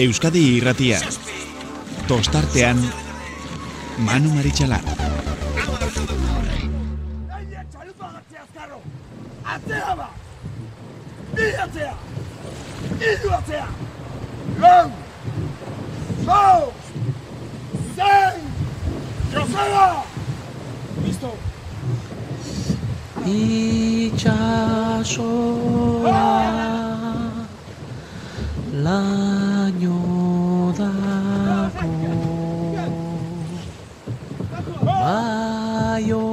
Euskadi irratia. Tostartean, Manu Maritxalar. Atzea ba! Bi atzea! Iru atzea! Lau! Zau! Zein! Joseba! Listo! Itxasoa laino dako Baionako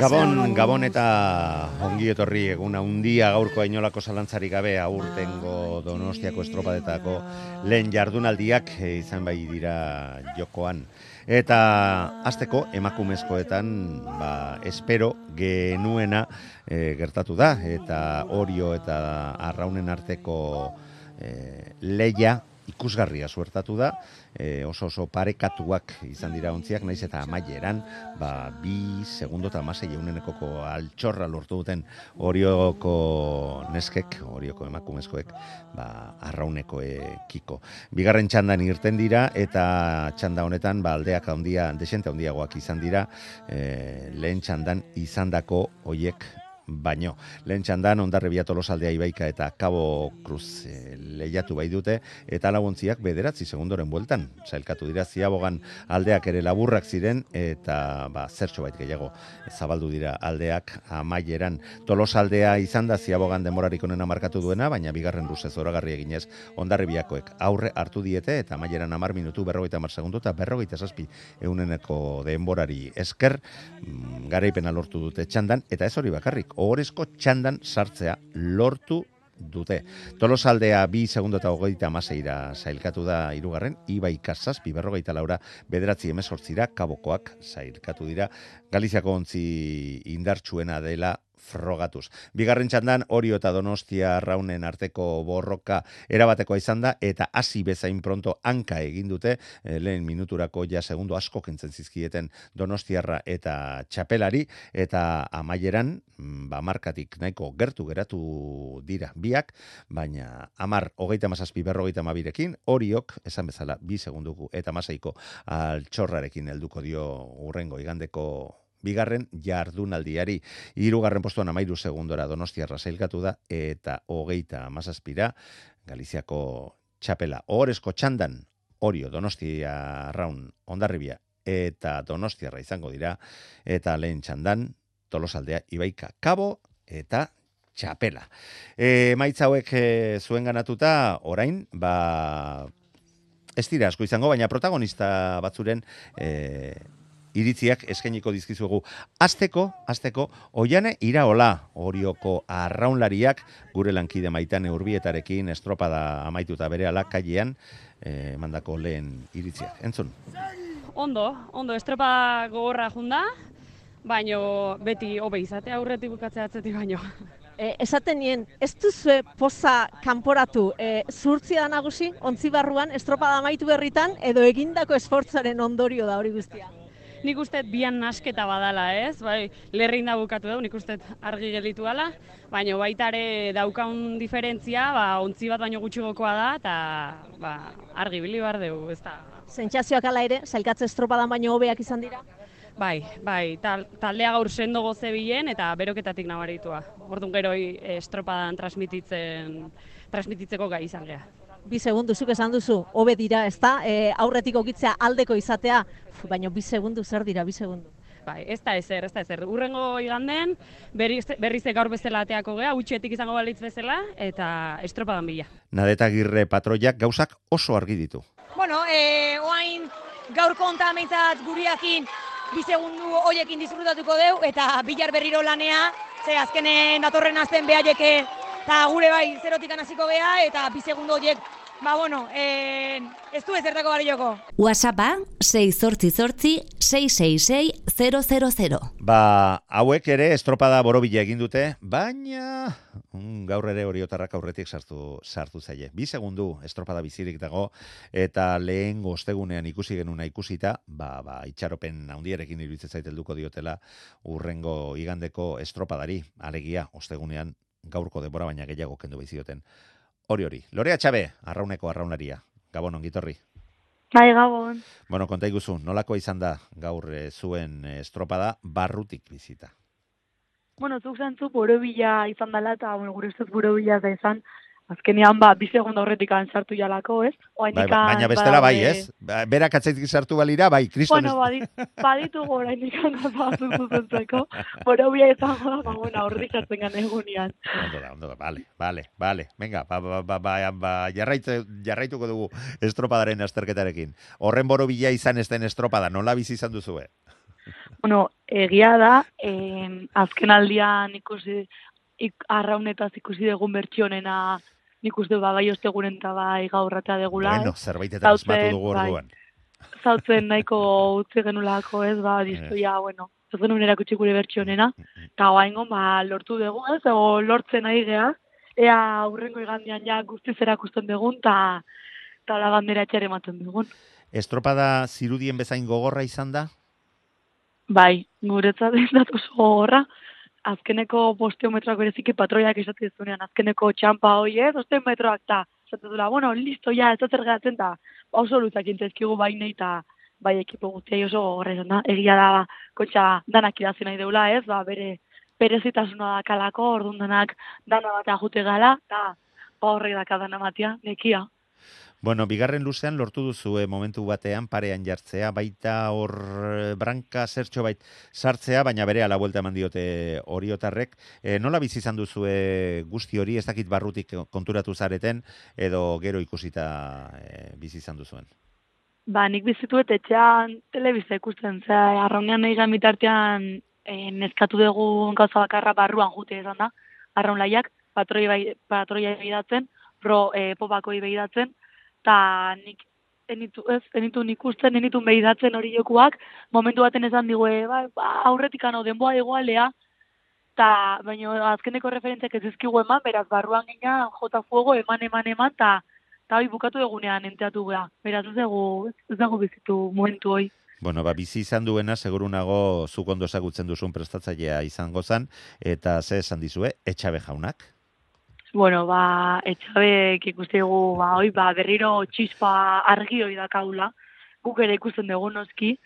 Gabon, Gabon eta ongi etorri egun handia gaurko ainolako zalantzari gabe aurtengo Donostiako estropadetako lehen jardunaldiak eh, izan bai dira jokoan. Eta azteko emakumezkoetan ba, espero genuena eh, gertatu da. Eta orio eta arraunen arteko e, leia ikusgarria suertatu da, e, oso oso parekatuak izan dira ontziak, naiz eta amaieran, ba, bi segundo eta amasei eunenekoko altxorra lortu duten orioko neskek, orioko emakumezkoek, ba, arrauneko ekiko. Bigarren txandan irten dira, eta txanda honetan, ba, aldeak handia, desente handiagoak izan dira, e, lehen txandan izandako hoiek baino. Lehen txandan, ondarribia tolosaldea ibaika eta Cabo Cruz e, lehiatu bai dute, eta laguntziak bederatzi segundoren bueltan. Zailkatu dira, ziabogan aldeak ere laburrak ziren, eta ba, zertxo bait gehiago zabaldu dira aldeak amaieran. Tolosaldea izan da ziabogan demorarik onena markatu duena, baina bigarren ruzez zoragarri eginez ondarribiakoek aurre hartu diete, eta amaieran amar minutu berrogeita mar segundu, eta berrogeita zazpi euneneko denborari esker, mm, garaipena lortu dute txandan, eta ez hori bakarrik, ohorezko txandan sartzea lortu dute. Tolosaldea bi segundo eta hogeita amaseira zailkatu da irugarren, ibai kasazpi berrogeita laura bederatzi emezortzira kabokoak zailkatu dira. Galiziako ontzi indartsuena dela frogatuz. Bigarren txandan, Orio eta Donostia raunen arteko borroka erabatekoa izan da, eta hasi bezain pronto hanka egin dute, eh, lehen minuturako ja segundo asko kentzen zizkieten Donostiarra eta Txapelari, eta amaieran, mm, ba, markatik nahiko gertu geratu dira biak, baina amar hogeita mazazpi berrogeita mabirekin, Oriok, esan bezala, bi segunduku eta masaiko altxorrarekin helduko dio urrengo igandeko bigarren jardunaldiari. Hirugarren postuan amairu segundora donostiarra zailkatu da, eta hogeita amazazpira, Galiziako txapela. Ohorezko txandan, Orio, Donostia raun ondarribia, eta Donostiarra izango dira, eta lehen txandan, Tolosaldea, Ibaika, Kabo, eta txapela. E, maitza hauek e, zuen ganatuta, orain, ba, ez dira asko izango, baina protagonista batzuren e, iritziak eskainiko dizkizuegu. Azteko, azteko, oiane iraola orioko arraunlariak gure lankide maitan eurbietarekin estropada amaituta bere ala kailean eh, mandako lehen iritziak. Entzun? Ondo, ondo, estropa gogorra junda, baino beti hobe izatea aurretik bukatzea atzetik baino. E, esaten nien, ez duzue poza kanporatu e, zurtzia da nagusi, ontzi barruan, estropada amaitu berritan, edo egindako esfortzaren ondorio da hori guztia. Nik uste bian nasketa badala, ez? Bai, lerrein da bukatu da, nik uste argi gelditu dala, baina baita ere daukaun diferentzia, ba, ontzi bat baino gutxigokoa da, eta ba, argi bili behar dugu, ez da. Sentsazioak ala ere, zailkatze estropadan baino hobeak izan dira? Bai, bai, tal, taldea gaur sendo goze bilen eta beroketatik nabaritua. Orduan gero eh, estropadan transmititzen, transmititzeko gai izan geha. Bi segundu, zuk esan duzu, hobe dira, ez da? E, aurretik ogitzea aldeko izatea, baina bi segundu zer dira, bi segundu. Bai, ez da ezer, ez da ezer. Urrengo iganden, berriz, berriz gaur bezala ateako geha, utxetik izango balitz bezala, eta estropadan bila. Nadeta Girre patroiak gauzak oso argi ditu. Bueno, e, oain gaur konta meintzat guriakin bi segundu hoiekin disfrutatuko deu eta bilar berriro lanea, ze azkenen datorren azten behaieke eta gure bai zerotik hasiko gea eta bi segundu hoiek ba, bueno, eh, ez du ezertako balioko. WhatsAppa 688 666 000. Ba, hauek ere estropada borobila egin dute, baina mm, gaur ere oriotarrak aurretik sartu sartu zaie. Bi segundu estropada bizirik dago eta lehen ostegunean ikusi genuna ikusita, ba, ba itxaropen handiarekin iruditzen zait helduko diotela urrengo igandeko estropadari, alegia ostegunean gaurko denbora baina gehiago kendu baizioten. Hori hori. Lorea Txabe, arrauneko arraunaria. Gabon ongitorri. Bai, gabon. Bueno, konta iguzu, nolako izan da gaur eh, zuen estropada barrutik bizita? Bueno, zuk zantzu borobila izan dela eta bueno, gure ustez borobila da izan. Azkenean ba, bi segundo horretik sartu jalako, ez? Bai, baina bestela bai, ez? Ba, Berak atzaitik sartu balira, bai, kriston Bueno, badit, baditu gora indikan gauza zuzentzeko. Borobila izango da, ba, bueno, horri sartzen gan egunean. Ondo da, ondo da, bale, bale, bale. Venga, ba, ba, ba, ba, ba, jarraitu, jarraituko dugu estropadaren azterketarekin. Horren borobila izan ez den estropada, nola bizi izan duzue? Bueno, egia da, eh, azken aldian ikusi, ik, arraunetaz ikusi dugun bertsionena nik uste ba, bai ostegunen eta bai gaurrata degula. Bueno, zerbaitetan asmatu dugu bai, orduan. Zautzen nahiko utzi genulako, ez, ba, distoia, bueno, ez genuen erakutsi gure bertsionena, eta guaingo, ba, lortu dugu, ez, ego lortzen ari geha, ea aurrengo igandian ja guztiz erakusten dugun, eta ta la bandera etxere ematen dugun. Estropada zirudien bezain gogorra izan da? Bai, guretzat ez oso gogorra, azkeneko bosteometroak bereziki patroiak esatzen zunean, azkeneko txampa hoi ez, osten metroak ta, esaten dula, bueno, listo, ja, ez da zer geratzen ta, ba, oso lutzak intezkigu bainei eta bai ekipo guztia oso gogorra da, egia da, kotxa danak idazi nahi deula ez, ba, bere berezitasuna da kalako, orduan danak dana batea jute gala, eta ba, horrek daka dana batea, nekia. Bueno, bigarren luzean lortu duzu eh, momentu batean parean jartzea, baita hor eh, branka zertxo bait sartzea, baina bere ala buelta eman diote oriotarrek. E, nola bizi izan duzu guzti hori, ez dakit barrutik konturatu zareten, edo gero ikusita e, bizi izan duzuen? Ba, nik bizituet etxean telebizta ikusten, zera, arraunean nahi mitartean e, neskatu dugu gauza bakarra barruan jute izan da, arraun laiak, patroi, bai, patroia behidatzen, pro e, popakoi behidatzen, eta nik enitu, ez, enitu nik usten, enitu behidatzen hori jokuak, momentu baten esan digue, ba, ba, aurretik ano, denboa egoalea, eta baina azkeneko referentziak ez ezkigu eman, beraz, barruan gina, jota fuego, eman, eman, eman, eta eta hoi bukatu egunean enteatu gea. Beraz, ez dugu, ez dugu bizitu momentu hoi. Bueno, ba, bizi izan duena, seguru nago, zuk ondo ezagutzen duzun prestatzailea izango zan, eta ze esan dizue, etxabe jaunak? Bueno, ba, etxabek ikustegu, ba, oi, ba, berriro txispa argi hori dakaula, guk ere ikusten dugu noski,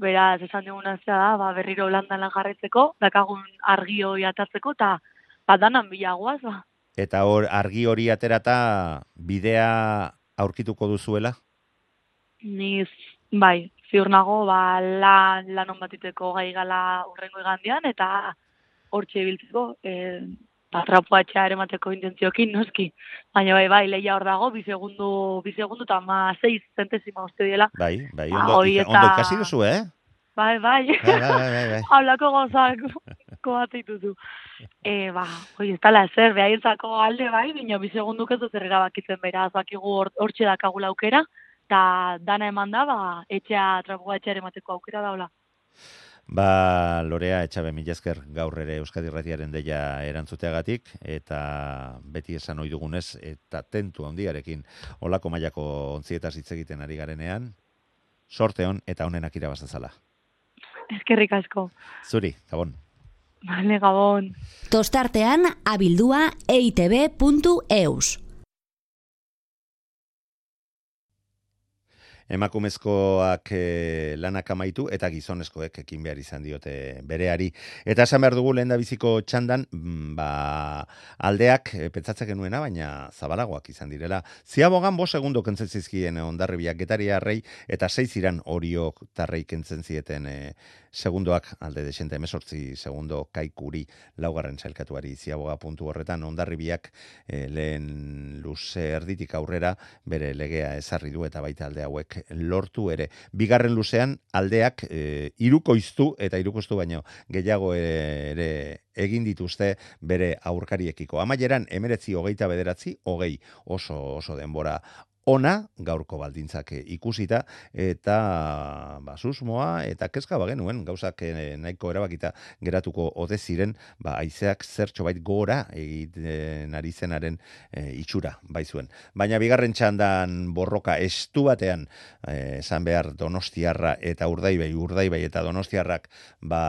beraz, esan dugu nazia da, ba, berriro landan lan jarretzeko, dakagun argi hori atatzeko, eta ba, danan bilagoaz, ba. Eta hor, argi hori aterata bidea aurkituko duzuela? Niz, bai, ziur nago, ba, lan, lan batiteko gai gala urrengo igandian, eta hortxe biltzeko, eh, atrapua ere mateko intentziokin, noski. Baina bai, bai, leia hor dago, bi segundu, bi segundu, eta ma, seiz zentezima uste diela. Bai, bai, ondo, ba, eta... ondo ikasi duzu, eh? Bai, bai. Bai, bai, bai, bai. bai. Hablako gozak, koate dituzu. E, ba, oi, ez tala ezer, behaintzako alde bai, baina bi segundu ez dut bakitzen bera, zakigu hortxe or, dakagula aukera, eta dana eman da, ba, etxea, trapua etxeare mateko aukera daula. Ba, Lorea, etxabe milazker gaur ere Euskadi Ratiaren deia erantzuteagatik, eta beti esan ohi dugunez, eta tentu handiarekin olako mailako ontzietaz hitz egiten ari garenean, sorte hon eta honenak irabazazala. Eskerrik asko. Zuri, gabon. Vale, gabon. Tostartean, abildua eitb.eus. emakumezkoak e, lanak amaitu eta gizonezkoek ekin behar izan diote bereari. Eta esan behar dugu lehen biziko txandan, mm, ba, aldeak e, pentsatzen genuena, baina zabalagoak izan direla. Ziabogan bo segundo kentzen zizkien ondarribiak getaria rei eta seiz iran horiok tarrei kentzen zieten e, segundoak alde desente emesortzi segundo kaikuri laugarren zailkatuari ziaboga puntu horretan ondarribiak e, lehen luze erditik aurrera bere legea ezarri du eta baita alde hauek lortu ere. Bigarren luzean aldeak e, irukoiztu eta irukoiztu baino gehiago ere, egin dituzte bere aurkariekiko. Amaieran emeretzi hogeita bederatzi, hogei oso oso denbora ona gaurko baldintzak eh, ikusita eta ba susmoa eta kezka ba genuen gauzak eh, nahiko erabakita geratuko ote ziren ba haizeak zertxo bait gora egiten ari zenaren e, itxura bai zuen baina bigarren txandan borroka estu batean esan behar Donostiarra eta Urdaibai Urdaibai eta Donostiarrak ba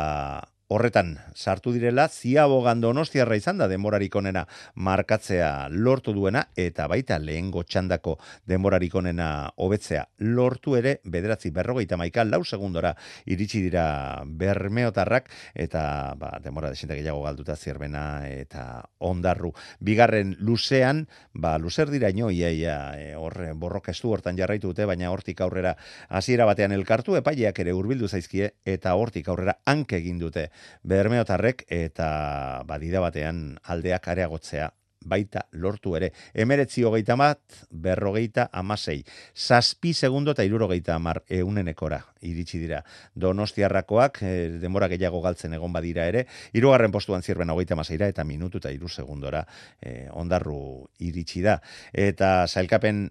horretan sartu direla, ziabogan donostiarra izan da denborarik onena markatzea lortu duena, eta baita lehengo txandako denborarik onena hobetzea lortu ere, bederatzi berrogeita maika, lau segundora iritsi dira bermeotarrak, eta ba, denbora desintak gehiago galduta zierbena eta ondarru. Bigarren luzean, ba, luzer dira ino, ia, ia, e, horre, borroka estu hortan jarraitu dute, baina hortik aurrera hasiera batean elkartu, epaileak ere hurbildu zaizkie, eta hortik aurrera hanke egin dute bermeotarrek eta badida batean aldeak areagotzea baita lortu ere. Emeretzi hogeita bat, berrogeita amasei. Zazpi segundo eta irurogeita amar eunenekora iritsi dira. Donostiarrakoak, e, denbora gehiago galtzen egon badira ere, irugarren postuan zirben hogeita amaseira eta minutu eta iru segundora e, ondarru iritsi da. Eta zailkapen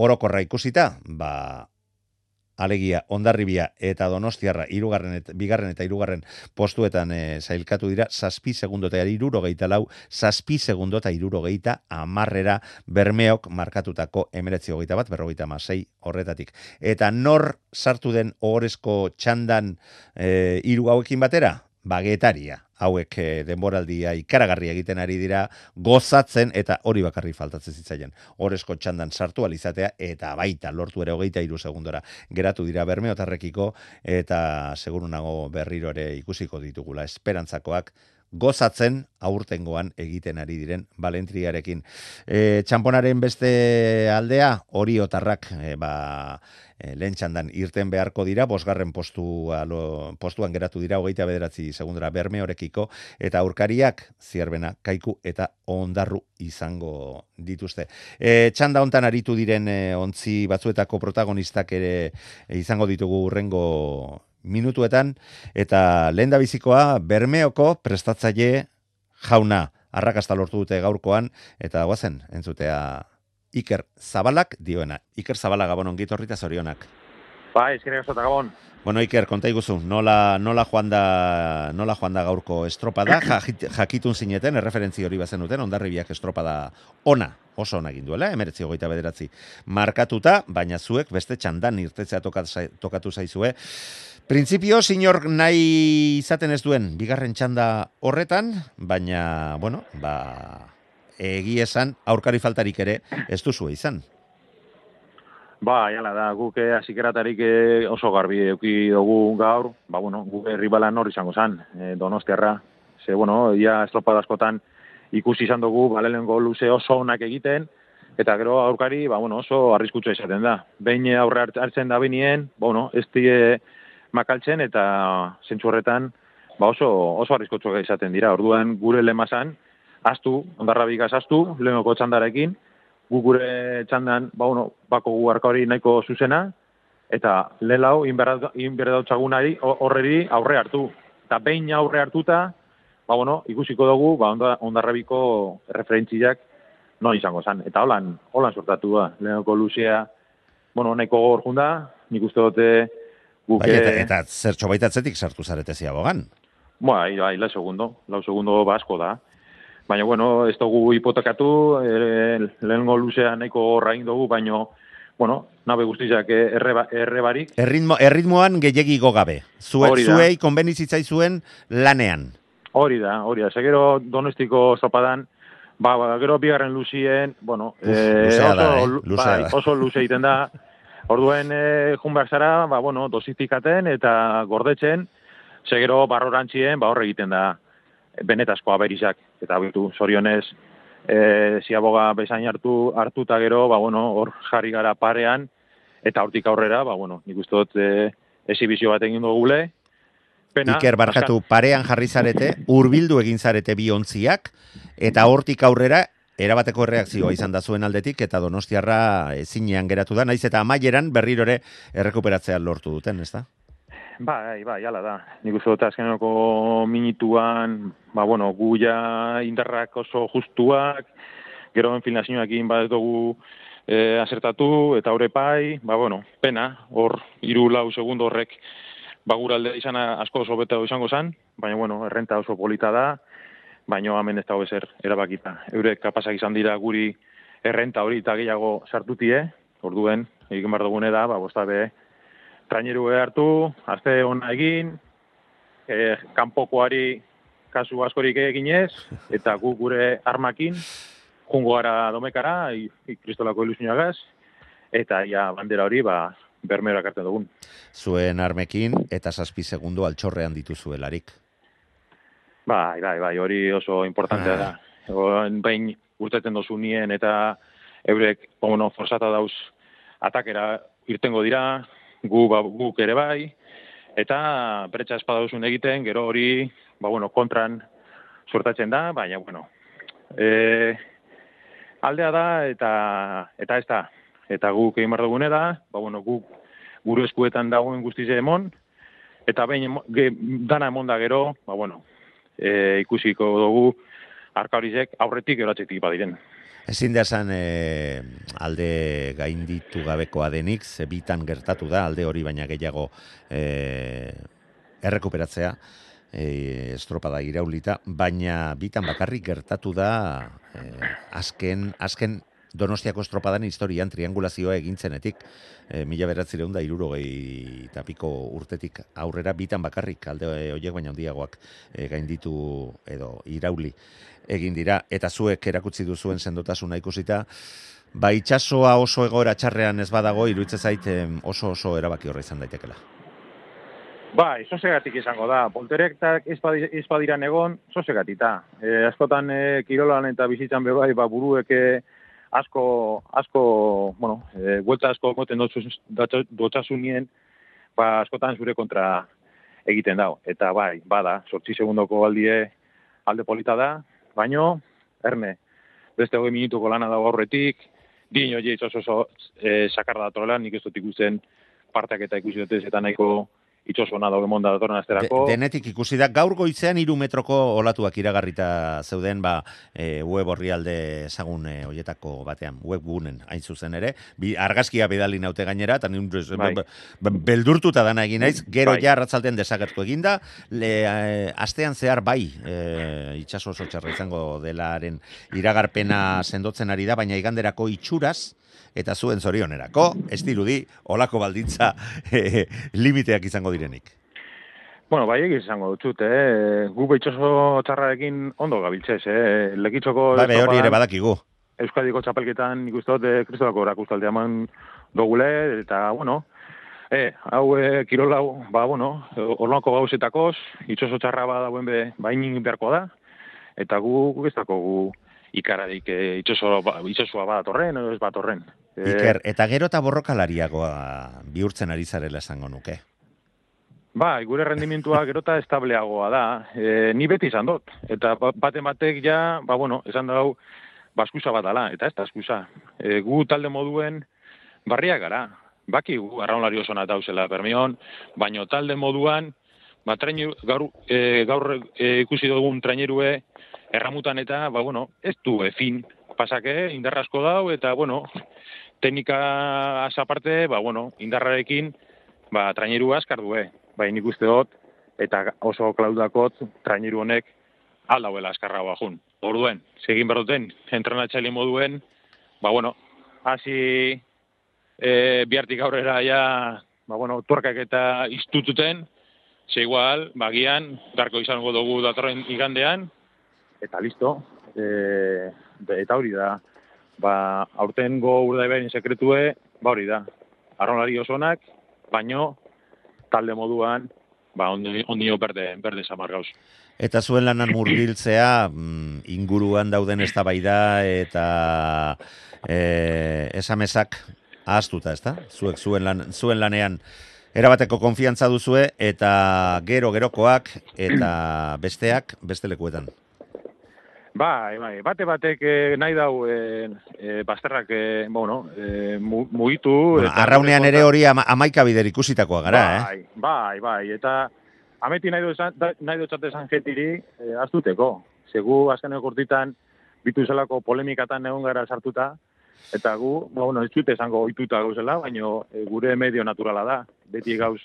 orokorra ikusita, ba, alegia ondarribia eta donostiarra irugarren eta bigarren eta irugarren postuetan e, zailkatu dira, zazpi segundo eta iruro geita lau, zazpi segundo eta iruro geita amarrera bermeok markatutako emeretzi hogeita bat, berrogeita masei horretatik. Eta nor sartu den ohorezko txandan e, iru hauekin batera? Bagetaria hauek e, denboraldia ikaragarri egiten ari dira gozatzen eta hori bakarri faltatzen zitzaien. Horezko txandan sartu alizatea eta baita lortu ere hogeita iru segundora geratu dira bermeotarrekiko eta seguru nago berriro ere ikusiko ditugula esperantzakoak gozatzen aurtengoan egiten ari diren Valentriarekin. E, txamponaren beste aldea, hori otarrak, e, ba, e, lehen txandan irten beharko dira, bosgarren postu, alo, postuan geratu dira, hogeita bederatzi segundura berme horekiko, eta aurkariak zierbena, kaiku eta ondarru izango dituzte. E, txanda hontan aritu diren e, ontzi batzuetako protagonistak ere e, izango ditugu urrengo minutuetan, eta lehen bizikoa, bermeoko prestatzaile jauna, arrakasta lortu dute gaurkoan, eta guazen, entzutea Iker Zabalak dioena. Iker Zabala gabon ongit horrita zorionak. Ba, eskerrik asko gabon. Bueno, Iker, konta iguzu, nola, nola, joan da, nola joan da gaurko estropada, jakitun zineten, erreferentzi hori bazen duten, ondarribiak estropada ona, oso ona egin duela, emeretzi hogeita bederatzi markatuta, baina zuek beste txandan irtetzea tokatu zaizue. Printzipio, sinor nahi izaten ez duen, bigarren txanda horretan, baina, bueno, ba, egi esan, aurkari faltarik ere, ez duzu izan. Ba, jala da, guk eh, eh, oso garbi euki dugu gaur, ba, bueno, guk herribala nor izango zan, e, donostiarra. Ze, bueno, ia estropadazkotan ikusi izan dugu, balelengo luze oso onak egiten, eta gero aurkari, ba, bueno, oso arriskutza izaten da. Behin aurre hartzen da binien, bueno, ez die, makaltzen eta zentsu horretan ba oso oso arriskotsuak izaten dira. Orduan gure lemazan astu, ondarra bigaz astu, lehenoko txandarekin, gu gure txandan, ba bueno, bako gu hori nahiko zuzena, eta lelau, inberdautzagunari horreri aurre hartu. Eta behin aurre hartuta, ba bueno, ikusiko dugu, ba ondarrabiko referentziak no izango zan. Eta holan, holan sortatu da, lehenoko luzea, bueno, nahiko gor junda, nik uste dute, Bai, eta, eta zertxo baitatzetik sartu zarete ziabogan. Bai, bai, lau segundo, lau segundo basko da. Baina, bueno, ez dugu hipotekatu, e, lehenko luzea nahiko horra dugu, baina, bueno, nabe guztizak erre, erre barik. Erritmo, erritmoan gehiagiko gabe. Zue, zuei konbenizitzai zuen lanean. Hori da, hori da. Segero donostiko zopadan, ba, ba, gero bigarren luzien, bueno, Uf, eh, luzea da, eh? bai, oso luze iten da. Orduen e, jun behar zara, ba, bueno, dosifikaten eta gordetzen, segero barrorantzien, ba, horre egiten da benetazko aberizak. Eta bitu, zorionez, e, ziaboga bezain hartu, hartu eta gero, ba, bueno, hor jarri gara parean, eta hortik aurrera, ba, bueno, nik uste dut e, esibizio bat egin dugule. Pena, Iker barkatu, parean jarri zarete, urbildu egin zarete bi ontziak, eta hortik aurrera erabateko reakzioa izan da zuen aldetik eta Donostiarra ezinean geratu da, naiz eta amaieran berriro ere errekuperatzea lortu duten, ez da? Bai, bai, ala da. Nik uste dut azkeneko minituan, ba, bueno, guia indarrak oso justuak, gero enfilnazioak egin bat dugu e, asertatu eta hor epai, ba, bueno, pena, hor, iru lau segundo horrek, ba, gure alde izan asko oso bete izango zen, baina, bueno, errenta oso polita da, baina hemen ez dago ezer erabakita. Eurek kapasak izan dira guri errenta hori eta gehiago sartutie, orduen, egin behar dugune da, ba, bosta be, traineru hartu, azte ona egin, e, kanpokoari kasu askorik eginez, eta gu gure armakin, jungo gara domekara, kristolako ilusinagaz, eta ja bandera hori, ba, bermera kartzen dugun. Zuen armekin, eta zazpi segundo altxorrean dituzuelarik. Bai, bai, bai, hori oso importantea da. Oen, Bain urteten dozu nien eta eurek, bueno, forzata dauz atakera irtengo dira, gu, ba, guk ere bai, eta bretxa espadauzun egiten, gero hori, ba, bueno, kontran sortatzen da, baina, bueno, e, aldea da, eta, eta ez da, eta guk egin behar dugune da, ba, bueno, guk gure eskuetan dagoen guztize emon, eta behin ge, dana emon da gero, ba, bueno, e, ikusiko dugu arkarizek aurretik eratzetik badiren. Ezin da esan e, alde gainditu gabekoa denik, ze bitan gertatu da, alde hori baina gehiago e, errekuperatzea, e, estropada iraulita, baina bitan bakarrik gertatu da e, azken, azken Donostiako estropadan historian triangulazioa egintzenetik, e, mila beratzireun da irurogei eta piko urtetik aurrera bitan bakarrik alde horiek baina handiagoak e, gainditu edo irauli egin dira, eta zuek erakutsi duzuen sendotasuna ikusita, ba itxasoa oso egoera txarrean ez badago, iruditzen zait oso oso erabaki horra izan daitekela. Bai, sosegatik izango da. Polterektak ez badi- ez badiran egon, sosegatita. E, askotan e, kirolan eta bizitzan be bai, ba, buruek asko, asko, bueno, e, buelta asko moten dotzasunien, ba, askotan zure kontra egiten dau. Eta bai, bada, sortzi segundoko aldie alde polita da, baino, erne, beste hogei minutuko lana dago aurretik, din hori oso oso e, sakarra datorela, nik ez dut ikusten parteak eta ikusi dutez eta nahiko itxosona dago emonda datorren De, asterako. denetik ikusi da, gaur goizean iru metroko olatuak iragarrita zeuden, ba, e, web orrialde ezagun e, hoietako batean, webgunen, hain zuzen ere, bi, argazkia bidali naute gainera, eta Bai. beldurtuta dana egin naiz, gero Bai. ja arratzalden desagertu eginda, le, e, astean zehar bai, e, itxaso oso txarra izango delaren iragarpena sendotzen ari da, baina iganderako itxuraz, eta zuen zorionerako, ez dirudi, olako baldintza e, limiteak izango direnik. Bueno, bai egin izango dutxut, eh? Gu behitxoso txarrarekin ondo gabiltzez, eh? Lekitzoko... Ba, be, hori ere badakigu. Euskadiko txapelketan dut eh, kristolako erakustalde eman dogule, eta, bueno, eh, hau eh, kirol hau, ba, bueno, orlako gauzetakoz, itxoso txarra badauen be, bainin beharko da, eta gu, gu ez gu ikararik eh, itxoso, ba, itxosua badatorren, edo ez batorren. Eh, Iker, eta gero eta borrokalariagoa bihurtzen ari zarela esango nuke. Bai, gure rendimientua gerota estableagoa da. E, ni beti izan dut. Eta ba- baten batek ja, ba bueno, esan dau, baskusa bat dala, eta ez da eskusa. E, gu talde moduen barria gara. Baki gu arraunlari oso dauzela permion, baino talde moduan, ba, trainu, gaur, e, gaur e, ikusi dugun trainerue erramutan eta, ba bueno, ez du efin pasake, indarra asko dau, eta bueno, teknika aparte, ba bueno, indarrarekin, ba, traineru askar due. Bai, nik uste dut, eta oso klaudakot, traineru honek aldauela askarra bajun. Orduen, segin berduten, entrenatzaile moduen, ba, bueno, hasi e, bihartik aurrera ja, ba, bueno, tuerkak eta iztututen, ze igual, bagian, darko izango dugu datorren igandean, eta listo, e, eta hori da, ba, aurten go urdaibain sekretue, ba hori da, arronlari osonak, baino, talde moduan, ba, ondi, ondino berde, berde samar gauz. Eta zuen lanan murgiltzea, mm, inguruan dauden eztabaida eta e, esamesak ahaztuta, ezta? Zuek zuen, lan, zuen lanean erabateko konfiantza duzue eta gero gerokoak eta besteak beste lekuetan. Bai, bai, bate batek eh, nahi dau eh, eh, basterrak, eh, bueno, eh, mu- mugitu. Bueno, eta- arraunean ere hori ama, amaika bider ikusitakoa gara, eh? bai, bai, bai, eta ameti nahi dut nahi dut esan jetiri eh, aztuteko. Segu azkeneko urtitan bitu zelako polemikatan egon gara sartuta, Eta gu, ba, bueno, ez dute esango oituta gauzela, baina e, gure medio naturala da. Beti gauz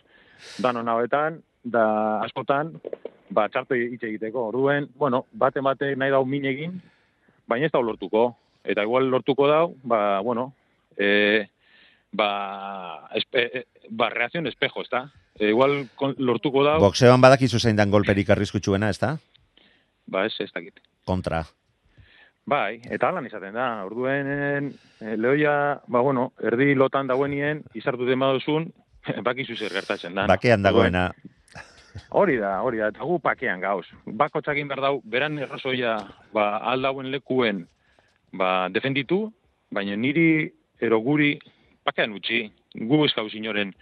danon hauetan, da askotan, ba, txarto hitz egiteko. Orduen, bueno, bate bate nahi dau min egin, baina ez da lortuko. Eta igual lortuko dau, ba, bueno, e, ba, espe, e, ba, reakzion espejo, ez da? E, igual kon, lortuko dau, Boxeoan badakizu zein dan golperik arriskutsuena, ez da? ba, ez, ez dakit. Kontra. Bai, eta alan izaten da. Orduen, e, lehoia, ba, bueno, erdi lotan dagoenien, izartu den badozun, bakizu zer gertatzen da. Bakean dagoena. Hori da, hori da, eta gu pakean gauz. Bako txakin behar dau, beran errazoia, ba, aldauen lekuen, ba, defenditu, baina niri, ero guri, pakean utzi, gu ez gauz inoren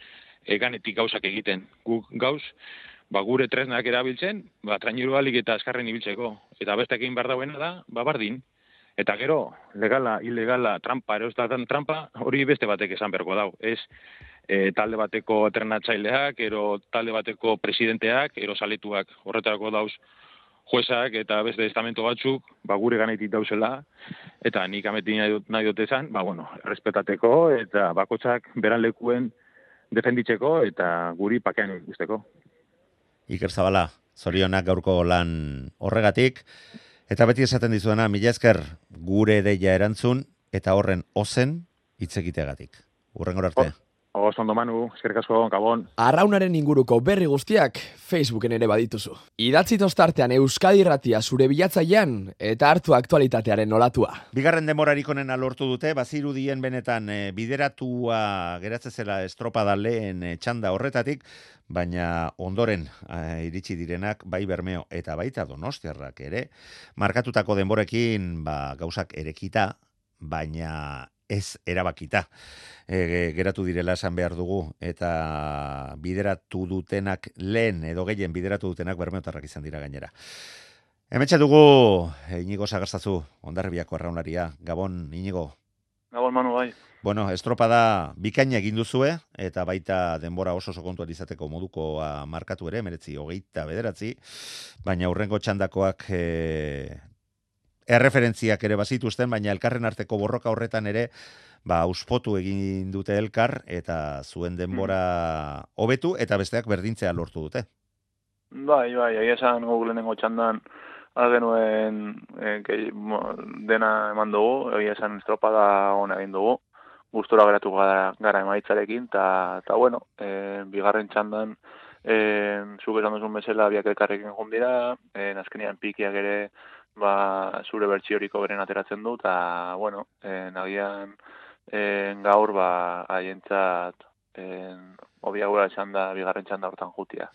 eganetik gauzak egiten. Gu gauz, ba, gure tresnak erabiltzen, ba, traineru alik eta eskarren ibiltzeko. Eta beste egin behar dauena da, ba, bardin. Eta gero, legala, ilegala, trampa, ero ez da trampa, hori beste batek esan berko dau. Ez, e, talde bateko entrenatzaileak, ero talde bateko presidenteak, ero saletuak horretarako dauz juezak eta beste estamento batzuk, ba, gure ganetik dauzela, eta nik ametin nahi dut- esan, ba, bueno, respetateko, eta bakotzak beran lekuen defenditzeko, eta guri pakean ikusteko. Iker Zabala, zorionak gaurko lan horregatik. Eta beti esaten dizuena, mila esker gure deia erantzun, eta horren ozen hitz egiteagatik. Urrengor arte. Oz, ondo manu, eskerrik asko, gabon. Arraunaren inguruko berri guztiak Facebooken ere badituzu. Idatzi tostartean Euskadi Irratia zure bilatzailean eta hartu aktualitatearen olatua. Bigarren demorarik onena lortu dute, bazirudien benetan e, bideratua geratze zela estropada lehen e, txanda horretatik, baina ondoren e, iritsi direnak bai Bermeo eta baita Donostiarrak ere, markatutako denborekin ba, gauzak erekita, baina ez erabakita e, geratu direla esan behar dugu eta bideratu dutenak lehen edo gehien bideratu dutenak bermeotarrak izan dira gainera. Hemetxe dugu eh, Inigo Sagarzazu, ondarribiako arraunlaria. Gabon, Inigo. Gabon, Manu, bai. Bueno, estropada bikaina egin duzue, eta baita denbora oso oso kontuan izateko modukoa markatu ere, meretzi hogeita bederatzi, baina hurrengo txandakoak e, erreferentziak ere bazituzten, baina elkarren arteko borroka horretan ere, ba, auspotu egin dute elkar, eta zuen denbora hobetu, eta besteak berdintzea lortu dute. Bai, bai, egia esan guk lehenengo txandan algenuen e, gehi, mo, dena eman dugu, egia esan estropada hona egin dugu, gustora geratu gara, gara emaitzarekin, eta ta, bueno, e, bigarren txandan, e, zuk esan duzun bezala biak elkarrekin jundira, e, azkenean pikiak ere ba, zure bertsioriko beren ateratzen du, eta, bueno, e, nagian e, gaur ba, haientzat e, obiagura txanda, bigarren txanda hortan jutia.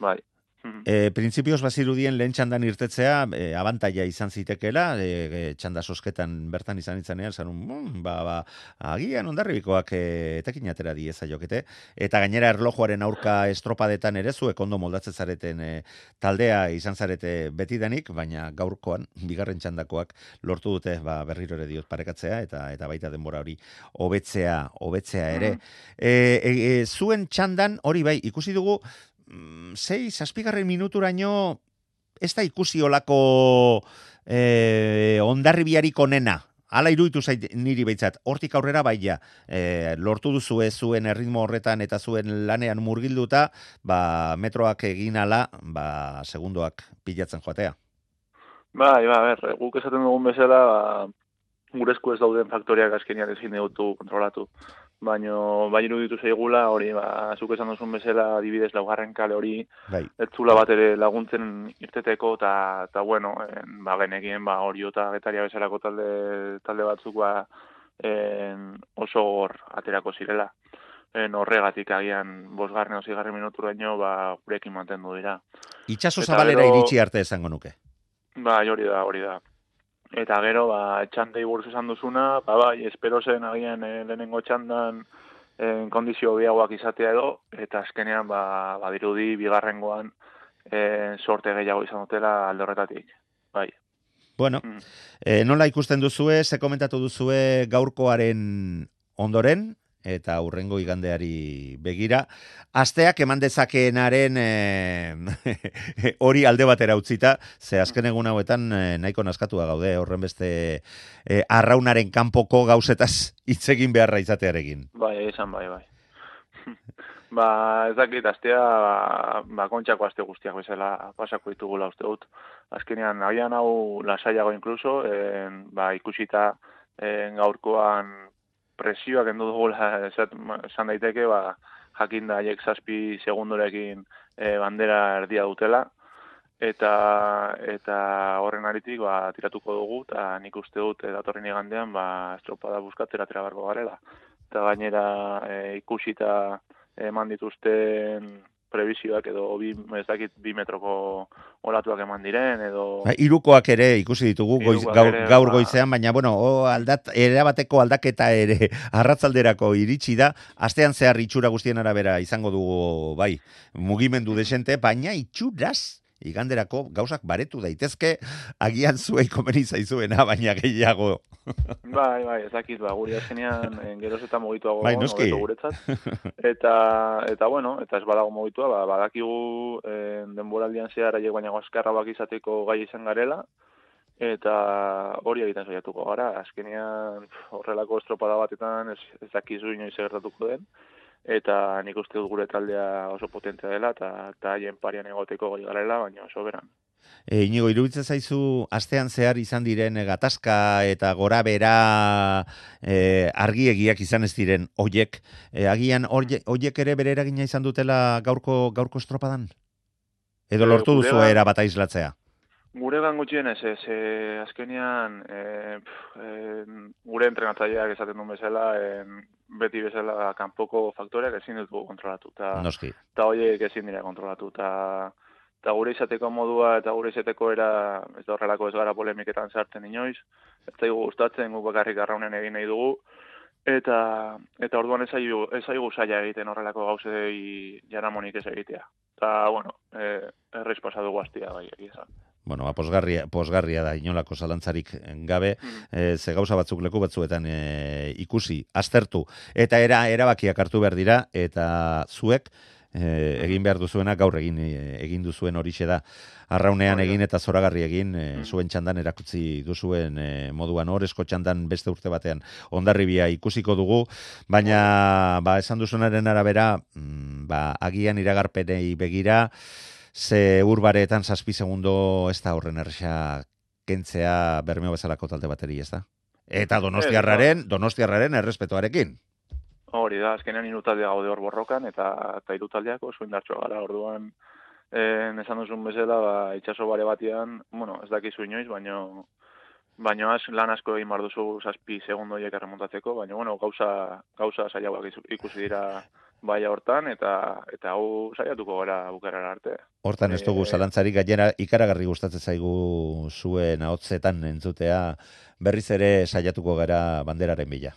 Bai. E, printzipioz bazirudien lehen txandan irtetzea, e, abantaia izan zitekela, e, e, txanda sosketan bertan izan itzanean, zanun, mm, ba, ba, agian ondarribikoak e, etekin atera dieza jokete, eta gainera erlojuaren aurka estropadetan ere zuek ondo moldatzen zareten e, taldea izan zarete betidanik, baina gaurkoan, bigarren txandakoak lortu dute, ba, berriro ere diot parekatzea, eta eta baita denbora hori hobetzea, hobetzea ere. E, e, e, zuen txandan, hori bai, ikusi dugu, mm, sei, zazpigarren minuturaino ez da ikusi olako e, ondarribiarik onena. Hala iruditu zait niri beitzat, hortik aurrera baia, e, lortu duzu zuen erritmo horretan eta zuen lanean murgilduta, ba, metroak egin ala, ba, segundoak pilatzen joatea. Bai, ba, ber, guk esaten dugun bezala, ba, gure esku ez dauden faktoriak azkenian ezin dutu kontrolatu. Baina, bai iruditu zaigula, hori, ba, zuk esan duzun bezala, adibidez laugarren kale hori, bai. ez zula bat ere laguntzen irteteko, eta, eta bueno, en, ba, genekien, ba, hori eta getaria bezalako talde, talde batzuk, ba, en, oso hor aterako zirela. En, horregatik agian, bosgarren o zigarren minuturaino, ba, gurekin mantendu dira. Itxaso Eta zabalera gero- iritsi arte esango nuke. Bai, hori da, hori da. Eta gero, ba, txandei buruz esan duzuna, ba, bai, espero zen agian eh, lehenengo txandan eh, kondizio biagoak izatea edo, eta azkenean, ba, badirudi, bigarrengoan eh, sorte gehiago izan dutela alde horretatik. Bai. Bueno, e, nola ikusten duzue, ze komentatu duzue gaurkoaren ondoren, eta aurrengo igandeari begira. Asteak eman dezakeenaren eh, hori alde batera utzita, ze azken egun hauetan eh, nahiko naskatua gaude, horren beste eh, arraunaren kanpoko gauzetaz hitz egin beharra izatearekin. Bai, esan bai, bai. ba, ez dakit, astea, ba, kontxako aste guztiak bezala pasako ditugula uste dut. Azkenean, agian hau lasaiago inkluso, en, ba, ikusita en, gaurkoan presioak endu dugula esan daiteke, ba, jakin da haiek zazpi segundorekin e, bandera erdia dutela, eta eta horren aritik ba, tiratuko dugu, eta nik uste dut e, datorren igandean ba, estropada buskatzera tera barko garela. Eta gainera e, ikusita eman dituzten prebisioak edo bi, ez dakit, bi metroko olatuak eman diren, edo... Ba, irukoak ere ikusi ditugu goiz, gaur, ere, gaur ba- goizean, baina bueno, o, aldat, erabateko aldaketa ere arratzalderako iritsi da, astean zehar itxura guztien arabera izango dugu, bai, mugimendu desente, baina itxuraz, iganderako gauzak baretu daitezke, agian zuei komeni zaizuena, baina gehiago. Bai, bai, ez dakit, ba, guri azkenean en, geroz eta mugituago Bai, noski. guretzat. Eta, eta bueno, eta ez badago mugitua, ba, badakigu en, denboraldian zehar aiek baina azkarra bak izateko gai izan garela, eta hori egiten saiatuko gara, azkenean horrelako estropada batetan ez, ez dakizu inoiz gertatuko den, eta nik uste dut gure taldea oso potentea dela, eta, eta haien parian egoteko gai garela, baina oso beran. E, inigo, iruditzen zaizu, astean zehar izan diren e, gatazka eta gora bera e, argiegiak izan ez diren oiek, e, agian oie- oiek ere bere eragina izan dutela gaurko gaurko estropadan? Edo E, lortu duzu guregan- era bat aislatzea? Gure gan gutxienez, ez, e, azkenean, e, pf, e, gure entrenatzaileak esaten duen bezala, e, beti bezala kanpoko faktoreak ezin ditugu kontrolatu. Ta, Noski. eta horiek ezin dira kontrolatu. Ta, ta gure izateko modua eta gure izateko era, ez da horrelako ez gara polemiketan sartzen inoiz, ez zaigu gustatzen guk bakarrik arraunen egin nahi dugu, eta eta orduan ez zaigu, ez zaila egiten horrelako gauzei jaramonik ez egitea. Ta, bueno, e, erreiz pasa dugu astia bai, egia esan. Bueno, ba, posgarria, posgarria da inolako zalantzarik gabe, e, ze gauza batzuk leku batzuetan e, ikusi, aztertu, eta era erabakiak hartu behar dira, eta zuek e, egin behar duzuena gaur egin e, egin duzuen horixe da. Arraunean egin eta zoragarri egin, e, zuen txandan erakutsi duzuen e, moduan. Horrezko txandan beste urte batean ondarribia ikusiko dugu, baina ba, esan duzunaren arabera, mm, ba, agian iragarpenei begira, ze urbareetan zazpi segundo ez da horren erresa kentzea bermeo bezalako talde bateri, ez da? Eta donostiarraren, donostiarraren errespetuarekin. Hori da, azkenean irutaldea gaude hor borrokan, eta, eta irutaldeak oso indartxoa gara, orduan, en, esan duzun bezala, ba, itxaso bare batean, bueno, ez dakizu inoiz, baino, baino az, lan asko egin behar duzu zazpi segundoiek erremontatzeko, baina, bueno, gauza, gauza saiagoak ikusi dira baia hortan, eta, eta hau saiatuko gara bukarara arte. Hortan ez dugu Eh, zalantzarik gainera ikaragarri gustatzen zaigu zuen ahotzetan entzutea berriz ere saiatuko gara banderaren bila.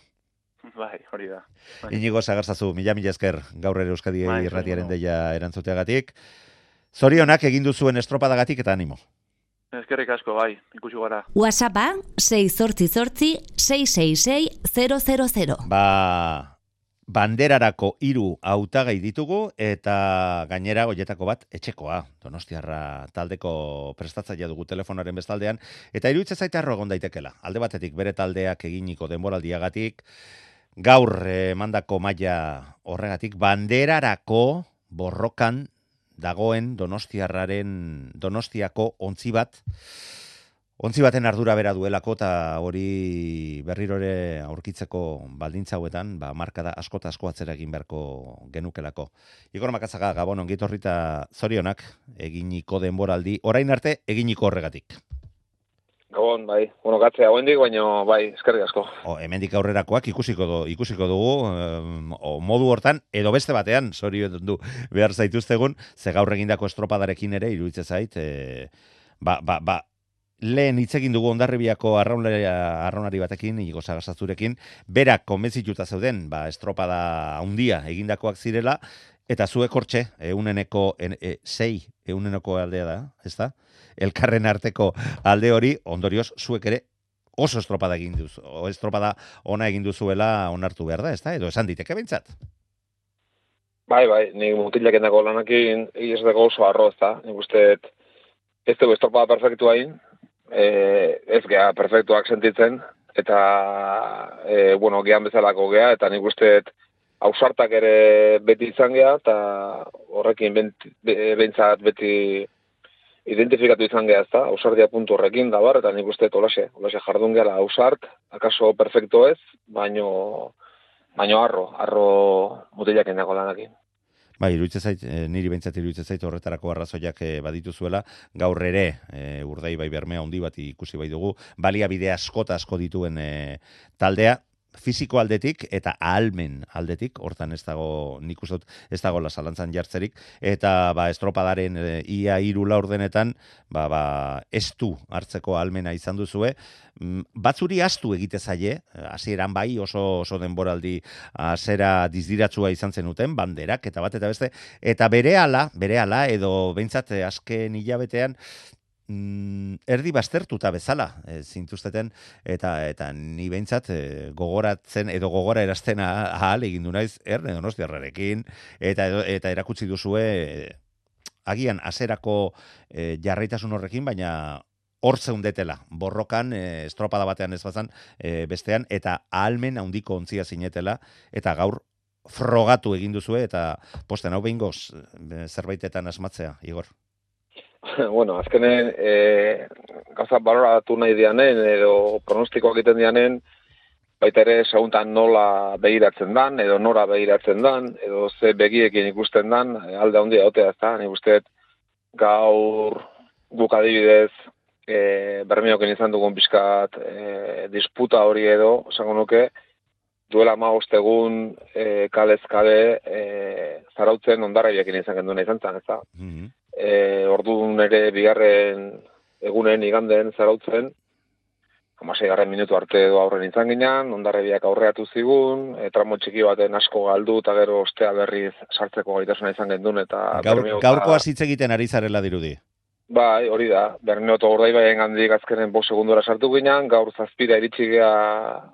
Bai, hori da. Bai. Inigo Sagarzazu, mila mila esker gaur ere Euskadi Bai, irratiaren deia erantzuteagatik. Zorionak egin duzuen estropadagatik eta animo. Eskerrik asko, bai, ikusi gara. WhatsAppa 688 666 000. Ba, banderarako hiru hautagai ditugu eta gainera hoietako bat etxekoa. Donostiarra taldeko prestatzailea dugu telefonaren bestaldean eta iruditzen zaite arro egon daitekela. Alde batetik bere taldeak eginiko denboraldiagatik gaur eh, emandako maila horregatik banderarako borrokan dagoen Donostiarraren Donostiako ontzi bat Ontzi baten ardura bera duelako eta hori berriro ere aurkitzeko baldintza hauetan, ba, markada asko eta asko atzera egin beharko genukelako. Igor Makazaga, Gabon, ongitorri eta zorionak eginiko denboraldi, orain arte eginiko horregatik. Gabon, bai. Bueno, gatzea goendik, baina bai, eskerrik asko. O, hemendik aurrerakoak ikusiko, du, ikusiko dugu, em, o, modu hortan, edo beste batean, zorion du behar zaituztegun, ze gaur egindako estropadarekin ere, iruditzen zait, e, ba, ba, ba, lehen hitz egin dugu ondarribiako arraunari, batekin, igo sagasazurekin, berak konbentzituta zeuden, ba, estropada handia egindakoak zirela, eta zuek hortxe, euneneko, en, e, sei, euneneko aldea da, ez da? Elkarren arteko alde hori, ondorioz, zuek ere oso estropada egin duzu, o estropada ona egin duzuela onartu behar da, ez da? Edo esan diteke behintzat? Bai, bai, ni mutilak endako lanakin dago oso arro, ez da? Nik uste, ez dugu estropada perfektu hain, e, ez gea perfektuak sentitzen, eta, e, bueno, gehan bezalako gea, eta nik uste, hausartak ere beti izan gea, eta horrekin behintzat beti identifikatu izan gea, ez da? Puntu horrekin, da bar, eta nik uste, olaxe, olaxe jardun gehala hausart, akaso perfektu ez, baino baino arro, arro mutilak endako lanakin. Bai, iruditzen zait, e, niri behintzat iruditzen zait horretarako arrazoiak e, baditu zuela, gaur ere, e, urdei bai bermea handi bat ikusi bai dugu, baliabide askota asko dituen e, taldea, fisiko aldetik eta ahalmen aldetik, hortan ez dago, nik uste ez dago la zalantzan jartzerik, eta ba, estropadaren e, ia iru laurdenetan, ba, ba, ez du hartzeko ahalmena izan duzue, mm, batzuri astu egite zaie, hasieran bai oso oso denboraldi hasera dizdiratsua izan zenuten banderak eta bat eta beste eta berehala berehala edo beintzat azken hilabetean mm, erdi bastertuta bezala e, zintuzteten eta eta ni behintzat e, gogoratzen edo gogora erazten ahal egin du naiz erne donostiarrarekin eta eta erakutsi duzue e, agian aserako e, jarraitasun horrekin baina hor zeundetela, borrokan, e, estropada batean ez bazan, e, bestean, eta ahalmen handiko ontzia zinetela, eta gaur frogatu egin duzue, eta posten hau behingoz zerbaitetan asmatzea, Igor. bueno, azkenen, e, gauza baloratu nahi dianen, edo pronostiko egiten dianen, baita ere seguntan nola behiratzen dan, edo nora behiratzen dan, edo ze begiekin ikusten dan, alde handia otea ez da, nik uste gaur guk adibidez, e, bermiokin izan dugun bizkat e, disputa hori edo, esango nuke, duela ma ostegun e, kalez kale e, zarautzen ondarraiekin izan genduna izan zan, ez da? Mm e, ordu nere bigarren egunen iganden zarautzen, amasei garren minutu arte edo aurren izan ginen, ondarrebiak aurreatu zigun, e, tramo txiki baten asko galdu eta gero ostea berriz sartzeko gaitasuna izan gendun. Eta Gaur, gaurko azitz egiten ari zarela dirudi. Bai, hori da, Berneo eta Gordai baien gandik azkenen bo segundora sartu ginen, gaur zazpira iritsi gea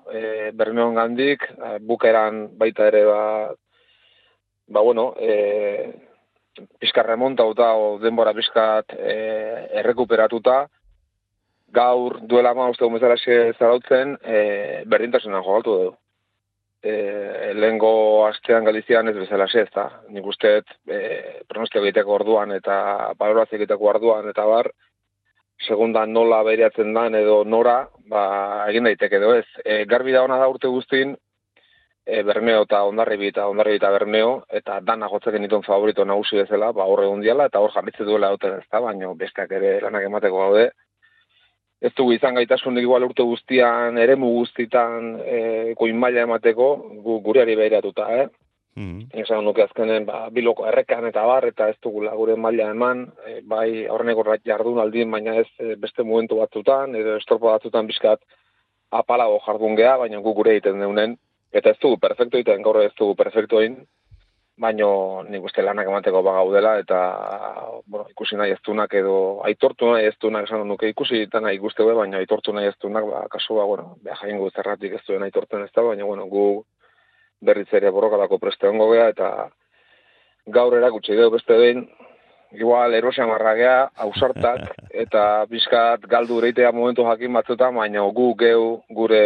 e, Berneon gandik, e, bukeran baita ere ba, ba bueno, e, pizka remontauta o denbora pizkat e, errekuperatuta, gaur duela ma uste gomezara zarautzen, e, berdintasuna jogatu dugu. E, lehengo astean Galizian ez bezala ez da. Nik uste e, pronostia egiteko orduan eta balorazio egiteko orduan eta bar, segundan nola behiratzen dan edo nora, ba, egin daiteke edo ez. E, garbi da hona da urte guztin, e, Bermeo eta Ondarribi eta Ondarribi eta Bermeo, eta dana gotzeken dituen favorito nagusi bezala, ba, horre gundiala, eta hor jarritze duela duten ez da, baina besteak ere lanak emateko gaude. Ez dugu izan gaitasun igual urte guztian, ere guztitan, e, koin maila emateko, gu, gureari behiratuta, eh? Mm -hmm. nuke azkenen, ba, biloko errekan eta bar, eta ez dugula gure maila eman, e, bai aurreneko jardun aldien, baina ez e, beste momentu batzutan, edo estorpo batzutan bizkat apalago jardun geha, baina gu gure egiten deunen, Eta ez dugu perfecto egiten, gaur ez dugu perfecto egin, baino nik uste lanak emateko bagaudela, eta bueno, ikusi nahi ez dunak edo aitortu nahi ez dunak esan nuke ikusi eta nahi guzti baina aitortu nahi ez dunak, ba, kasua, bueno, beha jain zerratik ez duen aitortzen ez da, baina bueno, gu berriz ere borrokalako preste hongo eta gaur erakutsi dugu beste behin, igual erosean marragea, ausartak, eta bizkat galdu reitea momentu jakin batzuta, baina gu geu gure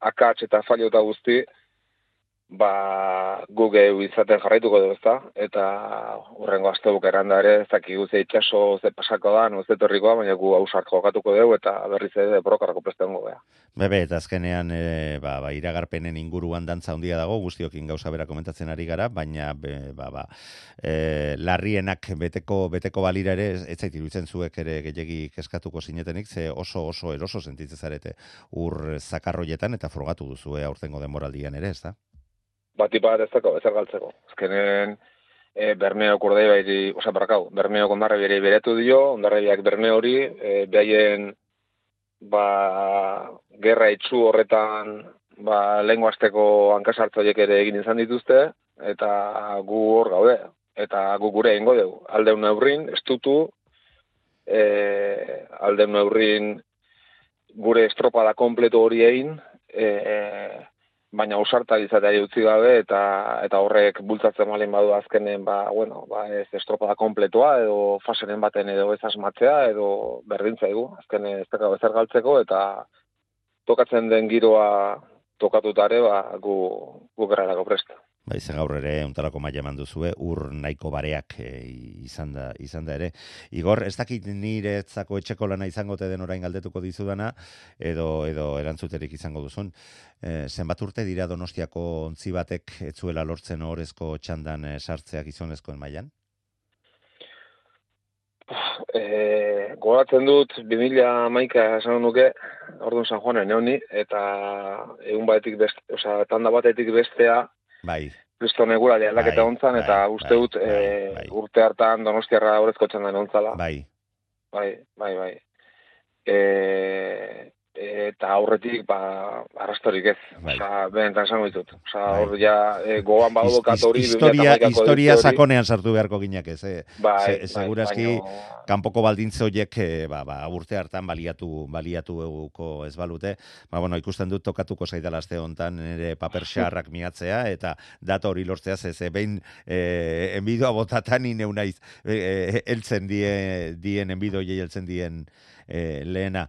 akats eta faliota guzti, ba, guge izaten jarraituko dugu ezta, eta urrengo aste bukeran da ere, ez dakik guze itxaso ze pasako da, no ze torrikoa, baina gu hausak jokatuko dugu, eta berriz ere brokarako prestengo beha. Bebe, eta azkenean, e, ba, ba, iragarpenen inguruan dantza handia dago, guztiokin gauza bera komentatzen ari gara, baina, be, ba, ba, e, larrienak beteko, beteko balira ere, ez zait iruditzen zuek ere gehiagi keskatuko zinetenik, ze oso oso eroso sentitzen zarete ur zakarroietan, eta frogatu e, aurtengo denboraldian ere, ez da? Bati bat ez dago, ez galtzeko. Ezkenen, e, Bermeo kurdei bairi, oza, barakau, Bermeo kondarra bere beretu dio, ondarra biak Bermeo hori, e, behaien, ba, gerra itxu horretan, ba, lehen guazteko hankasartzoiek ere egin izan dituzte, eta gu hor gaude, eta gu gure egingo dugu. Aldeun neurrin, estutu, e, aldeun neurrin, gure estropada kompleto hori egin, e, baina ausarta izatea utzi gabe eta eta horrek bultzatzen malin badu azkenen ba bueno ba ez estropada kompletoa edo faseren baten edo ez asmatzea edo berdin zaigu azken ez dago ezer galtzeko eta tokatzen den giroa tokatutare ba gu gu gerrarako presta Bai, ze gaur ere untarako maila eman duzue, ur nahiko bareak e, izan, da, izan da ere. Igor, ez dakit niretzako etxeko lana izango te den orain galdetuko dizudana, edo, edo erantzuterik izango duzun. E, zenbat urte dira donostiako ontzi batek etzuela lortzen horrezko txandan e, sartzeak izonezkoen mailan? E, goratzen dut, 2000 maika esan nuke, orduan San Juanen neoni, eta egun batetik beste, oza, tanda batetik bestea, Bai. Kristo negura aldaketa bai, ontzan, eta bai, uste dut bai, e, bai. urte hartan donostiarra horrezko txandan ontzala. Bai. Bai, bai, bai. E, eta aurretik, ba, arrastorik ez. Bai. Osa, benetan esango ditut. Osa, hor ja, e, gogoan badu His- dokat hori, his- historia, 2008ko historia sakonean sartu beharko ginak ez. Eh? Bai, Se- bai, segurazki, baino- kanpoko baldintze horiek eh, ba, ba, urte hartan baliatu baliatu eguko ez balute. Ba, bueno, ikusten dut tokatuko zaidala aste hontan nire paper xarrak miatzea eta data hori lortzea ze ze behin eh, enbidoa botatan ni neu naiz eh, heltzen die dien enbido heltzen dien eh, lehena.